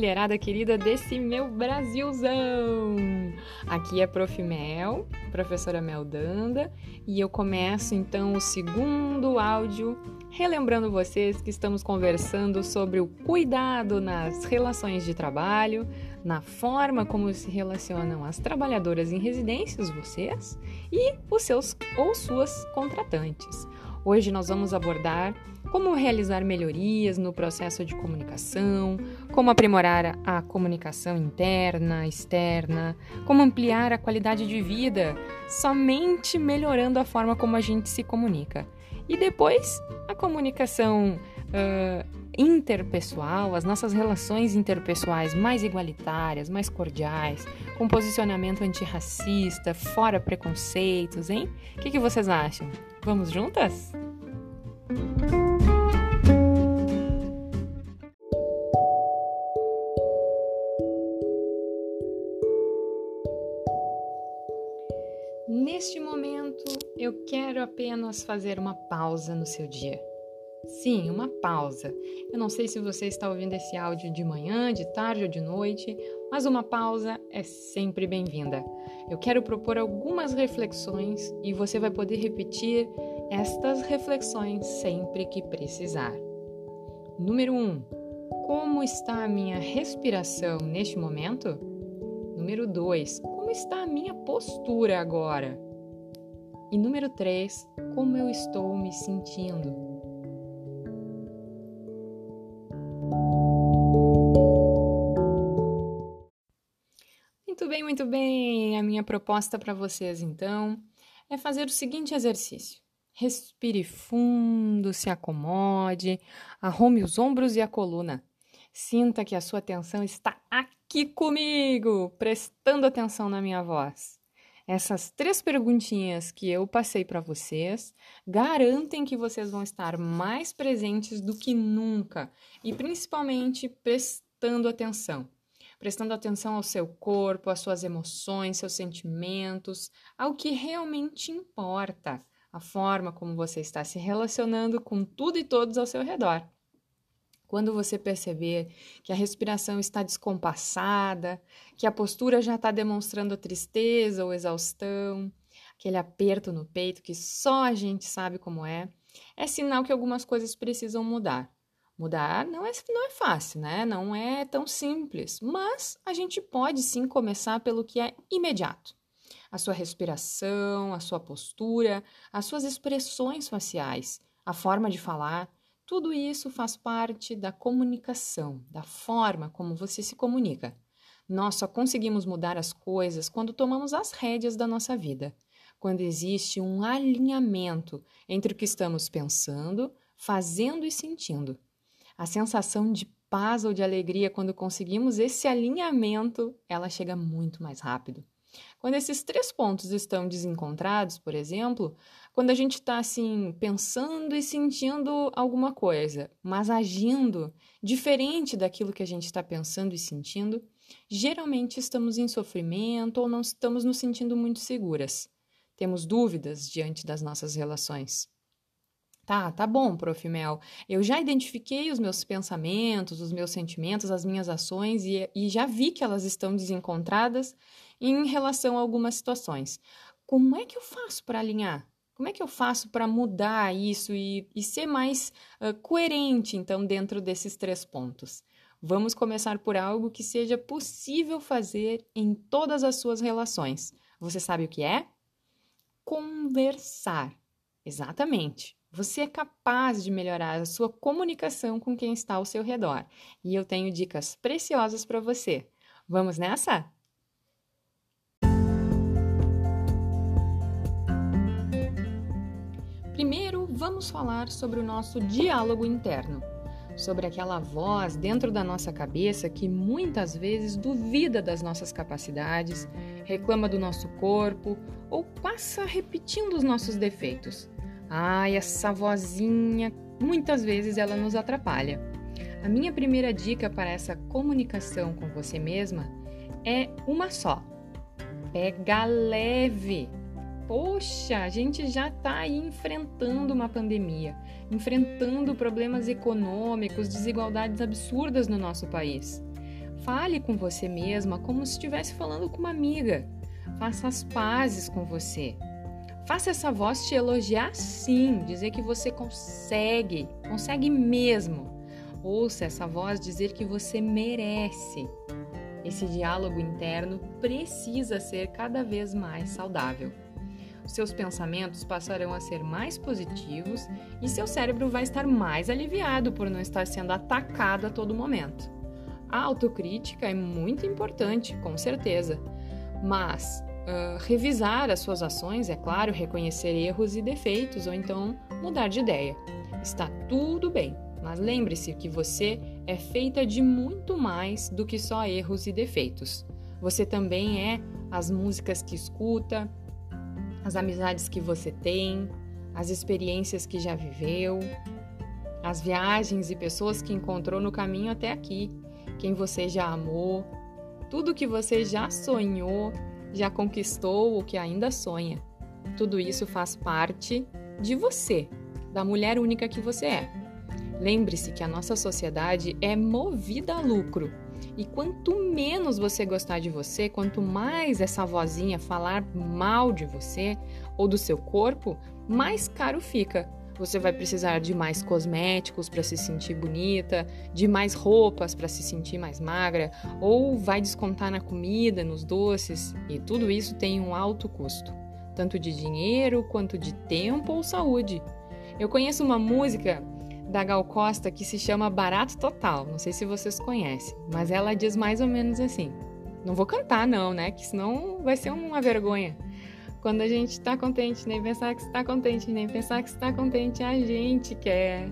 mulherada querida desse meu Brasilzão! Aqui é Prof. Mel, professora Mel Danda, e eu começo então o segundo áudio relembrando vocês que estamos conversando sobre o cuidado nas relações de trabalho, na forma como se relacionam as trabalhadoras em residências, vocês, e os seus ou suas contratantes. Hoje nós vamos abordar como realizar melhorias no processo de comunicação, como aprimorar a comunicação interna, externa, como ampliar a qualidade de vida, somente melhorando a forma como a gente se comunica. E depois, a comunicação uh, interpessoal, as nossas relações interpessoais mais igualitárias, mais cordiais, com posicionamento antirracista, fora preconceitos, hein? O que, que vocês acham? Vamos juntas? Neste momento, eu quero apenas fazer uma pausa no seu dia. Sim, uma pausa. Eu não sei se você está ouvindo esse áudio de manhã, de tarde ou de noite, mas uma pausa é sempre bem-vinda. Eu quero propor algumas reflexões e você vai poder repetir estas reflexões sempre que precisar. Número 1. Um, como está a minha respiração neste momento? Número 2. Como está a minha postura agora? E número 3, como eu estou me sentindo? Muito bem. A minha proposta para vocês então é fazer o seguinte exercício. Respire fundo, se acomode, arrume os ombros e a coluna. Sinta que a sua atenção está aqui comigo, prestando atenção na minha voz. Essas três perguntinhas que eu passei para vocês garantem que vocês vão estar mais presentes do que nunca e principalmente prestando atenção. Prestando atenção ao seu corpo, às suas emoções, seus sentimentos, ao que realmente importa, a forma como você está se relacionando com tudo e todos ao seu redor. Quando você perceber que a respiração está descompassada, que a postura já está demonstrando tristeza ou exaustão, aquele aperto no peito que só a gente sabe como é, é sinal que algumas coisas precisam mudar. Mudar não é, não é fácil, né? Não é tão simples, mas a gente pode sim começar pelo que é imediato. A sua respiração, a sua postura, as suas expressões faciais, a forma de falar, tudo isso faz parte da comunicação, da forma como você se comunica. Nós só conseguimos mudar as coisas quando tomamos as rédeas da nossa vida, quando existe um alinhamento entre o que estamos pensando, fazendo e sentindo. A sensação de paz ou de alegria quando conseguimos esse alinhamento, ela chega muito mais rápido. Quando esses três pontos estão desencontrados, por exemplo, quando a gente está assim pensando e sentindo alguma coisa, mas agindo diferente daquilo que a gente está pensando e sentindo, geralmente estamos em sofrimento ou não estamos nos sentindo muito seguras. Temos dúvidas diante das nossas relações. Tá, tá bom, Prof. Mel. Eu já identifiquei os meus pensamentos, os meus sentimentos, as minhas ações e, e já vi que elas estão desencontradas em relação a algumas situações. Como é que eu faço para alinhar? Como é que eu faço para mudar isso e, e ser mais uh, coerente, então, dentro desses três pontos? Vamos começar por algo que seja possível fazer em todas as suas relações. Você sabe o que é? Conversar. Exatamente. Você é capaz de melhorar a sua comunicação com quem está ao seu redor. E eu tenho dicas preciosas para você. Vamos nessa? Primeiro, vamos falar sobre o nosso diálogo interno, sobre aquela voz dentro da nossa cabeça que muitas vezes duvida das nossas capacidades, reclama do nosso corpo ou passa repetindo os nossos defeitos. Ai, essa vozinha, muitas vezes ela nos atrapalha. A minha primeira dica para essa comunicação com você mesma é uma só. Pega leve. Poxa, a gente já está aí enfrentando uma pandemia, enfrentando problemas econômicos, desigualdades absurdas no nosso país. Fale com você mesma como se estivesse falando com uma amiga. Faça as pazes com você. Faça essa voz te elogiar sim, dizer que você consegue, consegue mesmo. Ouça essa voz dizer que você merece. Esse diálogo interno precisa ser cada vez mais saudável. Seus pensamentos passarão a ser mais positivos e seu cérebro vai estar mais aliviado por não estar sendo atacado a todo momento. A autocrítica é muito importante, com certeza, mas revisar as suas ações, é claro, reconhecer erros e defeitos ou então mudar de ideia. Está tudo bem. Mas lembre-se que você é feita de muito mais do que só erros e defeitos. Você também é as músicas que escuta, as amizades que você tem, as experiências que já viveu, as viagens e pessoas que encontrou no caminho até aqui, quem você já amou, tudo que você já sonhou, já conquistou ou que ainda sonha. Tudo isso faz parte de você, da mulher única que você é. Lembre-se que a nossa sociedade é movida a lucro. E quanto menos você gostar de você, quanto mais essa vozinha falar mal de você ou do seu corpo, mais caro fica. Você vai precisar de mais cosméticos para se sentir bonita, de mais roupas para se sentir mais magra, ou vai descontar na comida, nos doces, e tudo isso tem um alto custo, tanto de dinheiro quanto de tempo ou saúde. Eu conheço uma música da Gal Costa que se chama Barato Total. Não sei se vocês conhecem, mas ela diz mais ou menos assim. Não vou cantar, não, né? Que senão vai ser uma vergonha. Quando a gente está contente, nem pensar que está contente, nem pensar que está contente, a gente quer.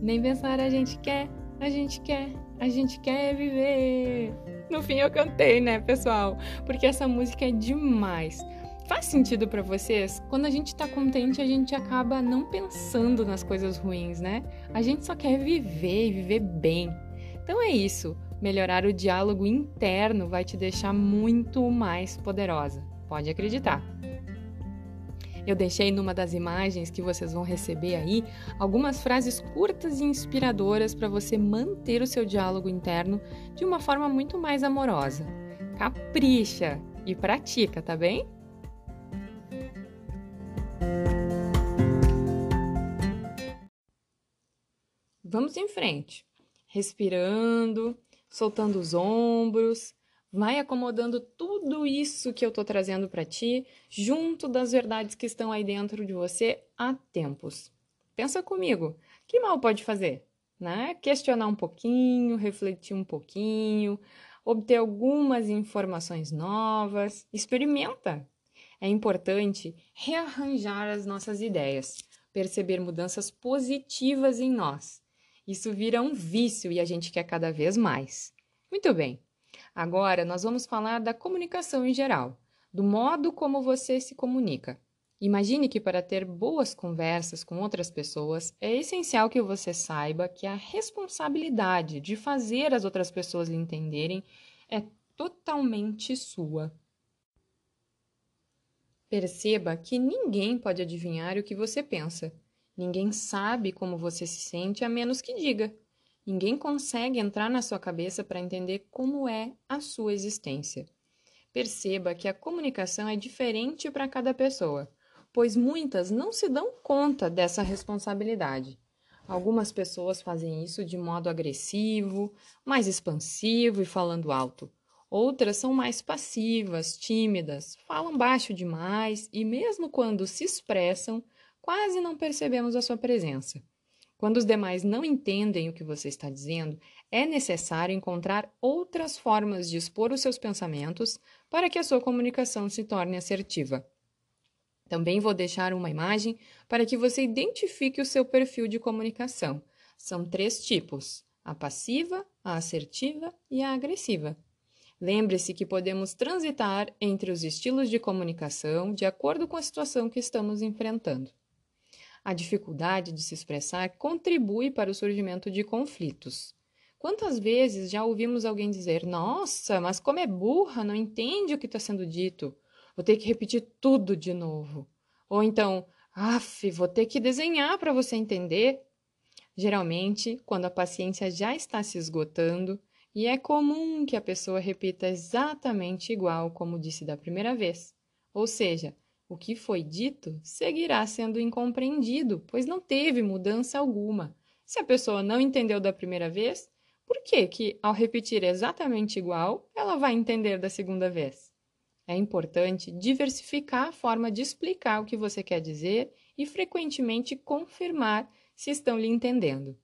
Nem pensar a gente quer, a gente quer, a gente quer viver. No fim eu cantei, né, pessoal? Porque essa música é demais. Faz sentido para vocês? Quando a gente tá contente, a gente acaba não pensando nas coisas ruins, né? A gente só quer viver e viver bem. Então é isso. Melhorar o diálogo interno vai te deixar muito mais poderosa. Pode acreditar. Eu deixei numa das imagens que vocês vão receber aí algumas frases curtas e inspiradoras para você manter o seu diálogo interno de uma forma muito mais amorosa. Capricha e pratica, tá bem? Vamos em frente, respirando, soltando os ombros, vai acomodando tudo isso que eu tô trazendo para ti, junto das verdades que estão aí dentro de você há tempos. Pensa comigo, que mal pode fazer? Né? Questionar um pouquinho, refletir um pouquinho, obter algumas informações novas, experimenta. É importante rearranjar as nossas ideias, perceber mudanças positivas em nós isso vira um vício e a gente quer cada vez mais. Muito bem. Agora nós vamos falar da comunicação em geral, do modo como você se comunica. Imagine que para ter boas conversas com outras pessoas é essencial que você saiba que a responsabilidade de fazer as outras pessoas lhe entenderem é totalmente sua. Perceba que ninguém pode adivinhar o que você pensa. Ninguém sabe como você se sente a menos que diga. Ninguém consegue entrar na sua cabeça para entender como é a sua existência. Perceba que a comunicação é diferente para cada pessoa, pois muitas não se dão conta dessa responsabilidade. Algumas pessoas fazem isso de modo agressivo, mais expansivo e falando alto. Outras são mais passivas, tímidas, falam baixo demais e, mesmo quando se expressam, quase não percebemos a sua presença. Quando os demais não entendem o que você está dizendo, é necessário encontrar outras formas de expor os seus pensamentos para que a sua comunicação se torne assertiva. Também vou deixar uma imagem para que você identifique o seu perfil de comunicação. São três tipos: a passiva, a assertiva e a agressiva. Lembre-se que podemos transitar entre os estilos de comunicação de acordo com a situação que estamos enfrentando. A dificuldade de se expressar contribui para o surgimento de conflitos. Quantas vezes já ouvimos alguém dizer: Nossa, mas como é burra, não entende o que está sendo dito, vou ter que repetir tudo de novo. Ou então, Af, vou ter que desenhar para você entender. Geralmente, quando a paciência já está se esgotando e é comum que a pessoa repita exatamente igual como disse da primeira vez. Ou seja, o que foi dito seguirá sendo incompreendido, pois não teve mudança alguma. Se a pessoa não entendeu da primeira vez, por que que ao repetir exatamente igual, ela vai entender da segunda vez? É importante diversificar a forma de explicar o que você quer dizer e frequentemente confirmar se estão lhe entendendo.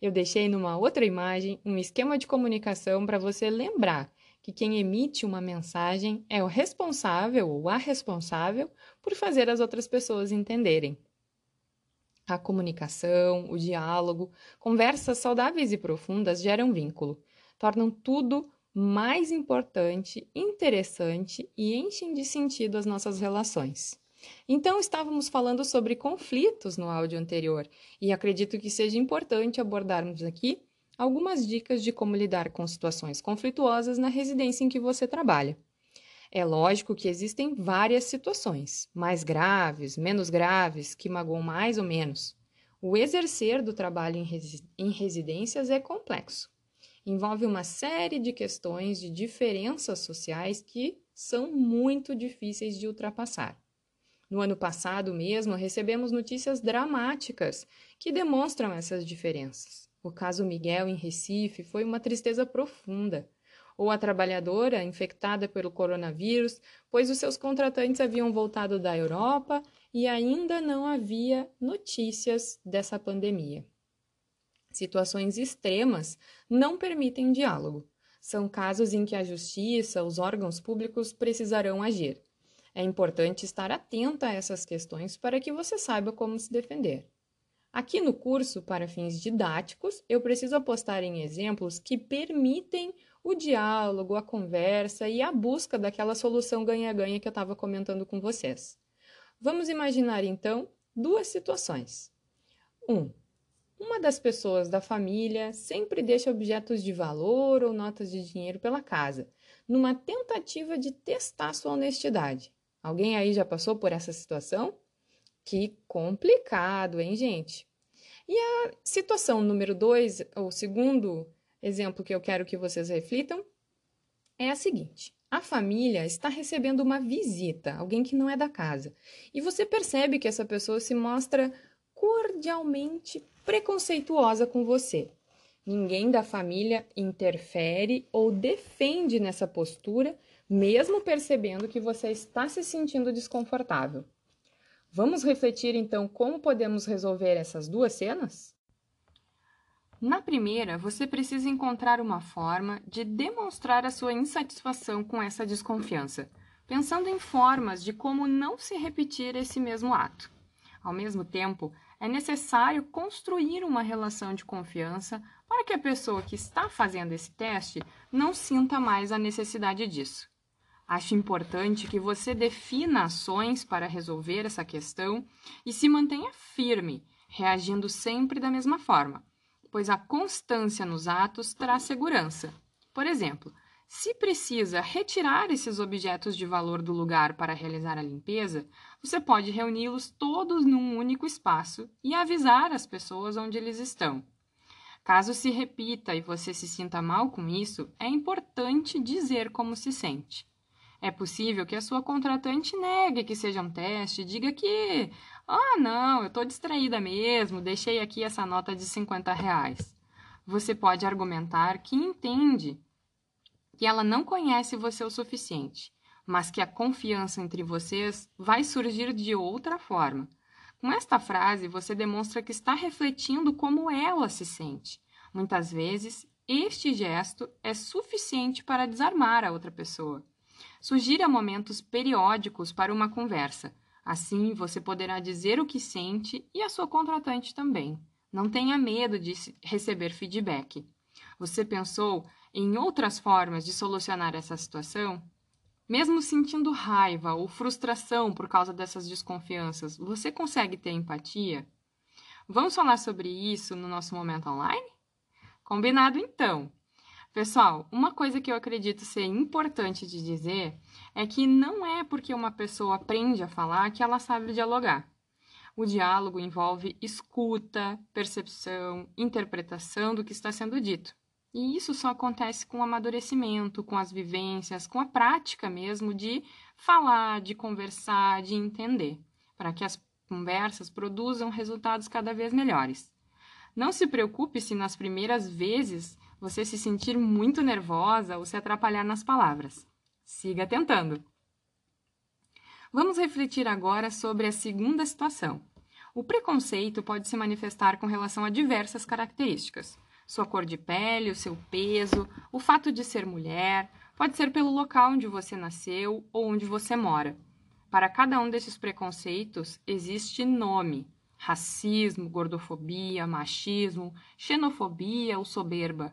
Eu deixei numa outra imagem um esquema de comunicação para você lembrar que quem emite uma mensagem é o responsável ou a responsável por fazer as outras pessoas entenderem. A comunicação, o diálogo, conversas saudáveis e profundas geram vínculo, tornam tudo mais importante, interessante e enchem de sentido as nossas relações. Então, estávamos falando sobre conflitos no áudio anterior e acredito que seja importante abordarmos aqui algumas dicas de como lidar com situações conflituosas na residência em que você trabalha. É lógico que existem várias situações, mais graves, menos graves, que magoam mais ou menos. O exercer do trabalho em, resi em residências é complexo. Envolve uma série de questões de diferenças sociais que são muito difíceis de ultrapassar. No ano passado mesmo, recebemos notícias dramáticas que demonstram essas diferenças. O caso Miguel em Recife foi uma tristeza profunda. Ou a trabalhadora infectada pelo coronavírus, pois os seus contratantes haviam voltado da Europa e ainda não havia notícias dessa pandemia. Situações extremas não permitem diálogo. São casos em que a justiça, os órgãos públicos precisarão agir. É importante estar atenta a essas questões para que você saiba como se defender. Aqui no curso, para fins didáticos, eu preciso apostar em exemplos que permitem o diálogo, a conversa e a busca daquela solução ganha-ganha que eu estava comentando com vocês. Vamos imaginar então duas situações. Um, uma das pessoas da família sempre deixa objetos de valor ou notas de dinheiro pela casa, numa tentativa de testar sua honestidade. Alguém aí já passou por essa situação? Que complicado, hein, gente? E a situação número dois, o segundo exemplo que eu quero que vocês reflitam, é a seguinte: a família está recebendo uma visita, alguém que não é da casa, e você percebe que essa pessoa se mostra cordialmente preconceituosa com você. Ninguém da família interfere ou defende nessa postura mesmo percebendo que você está se sentindo desconfortável. Vamos refletir então como podemos resolver essas duas cenas? Na primeira, você precisa encontrar uma forma de demonstrar a sua insatisfação com essa desconfiança, pensando em formas de como não se repetir esse mesmo ato. Ao mesmo tempo, é necessário construir uma relação de confiança para que a pessoa que está fazendo esse teste não sinta mais a necessidade disso. Acho importante que você defina ações para resolver essa questão e se mantenha firme, reagindo sempre da mesma forma, pois a constância nos atos traz segurança. Por exemplo, se precisa retirar esses objetos de valor do lugar para realizar a limpeza, você pode reuni-los todos num único espaço e avisar as pessoas onde eles estão. Caso se repita e você se sinta mal com isso, é importante dizer como se sente. É possível que a sua contratante negue que seja um teste, diga que, ah, não, eu estou distraída mesmo, deixei aqui essa nota de 50 reais. Você pode argumentar que entende que ela não conhece você o suficiente, mas que a confiança entre vocês vai surgir de outra forma. Com esta frase, você demonstra que está refletindo como ela se sente. Muitas vezes, este gesto é suficiente para desarmar a outra pessoa. Sugira momentos periódicos para uma conversa. Assim, você poderá dizer o que sente e a sua contratante também. Não tenha medo de receber feedback. Você pensou em outras formas de solucionar essa situação? Mesmo sentindo raiva ou frustração por causa dessas desconfianças, você consegue ter empatia? Vamos falar sobre isso no nosso momento online? Combinado então! Pessoal, uma coisa que eu acredito ser importante de dizer é que não é porque uma pessoa aprende a falar que ela sabe dialogar. O diálogo envolve escuta, percepção, interpretação do que está sendo dito. E isso só acontece com o amadurecimento, com as vivências, com a prática mesmo de falar, de conversar, de entender, para que as conversas produzam resultados cada vez melhores. Não se preocupe se nas primeiras vezes você se sentir muito nervosa ou se atrapalhar nas palavras. Siga tentando. Vamos refletir agora sobre a segunda situação. O preconceito pode se manifestar com relação a diversas características. Sua cor de pele, o seu peso, o fato de ser mulher, pode ser pelo local onde você nasceu ou onde você mora. Para cada um desses preconceitos existe nome: racismo, gordofobia, machismo, xenofobia ou soberba.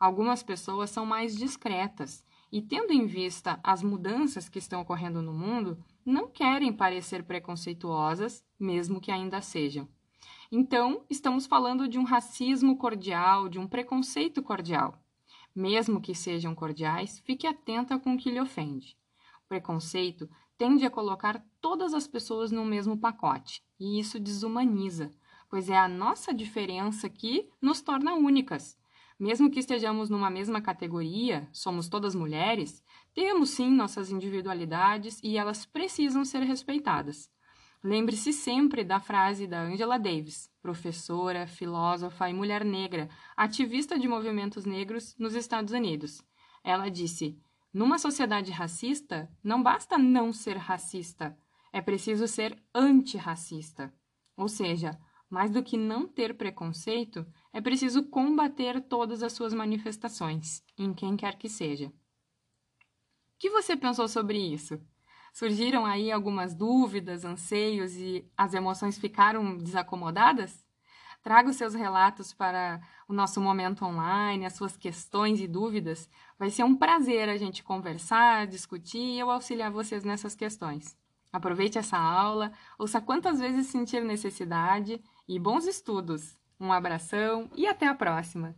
Algumas pessoas são mais discretas e, tendo em vista as mudanças que estão ocorrendo no mundo, não querem parecer preconceituosas, mesmo que ainda sejam. Então, estamos falando de um racismo cordial, de um preconceito cordial. Mesmo que sejam cordiais, fique atenta com o que lhe ofende. O preconceito tende a colocar todas as pessoas no mesmo pacote, e isso desumaniza, pois é a nossa diferença que nos torna únicas. Mesmo que estejamos numa mesma categoria, somos todas mulheres, temos sim nossas individualidades e elas precisam ser respeitadas. Lembre-se sempre da frase da Angela Davis, professora, filósofa e mulher negra, ativista de movimentos negros nos Estados Unidos. Ela disse: numa sociedade racista, não basta não ser racista, é preciso ser antirracista. Ou seja, mais do que não ter preconceito, é preciso combater todas as suas manifestações, em quem quer que seja. O que você pensou sobre isso? Surgiram aí algumas dúvidas, anseios e as emoções ficaram desacomodadas? Traga os seus relatos para o nosso momento online, as suas questões e dúvidas. Vai ser um prazer a gente conversar, discutir e eu auxiliar vocês nessas questões. Aproveite essa aula, ouça quantas vezes sentir necessidade e bons estudos. Um abração e até a próxima!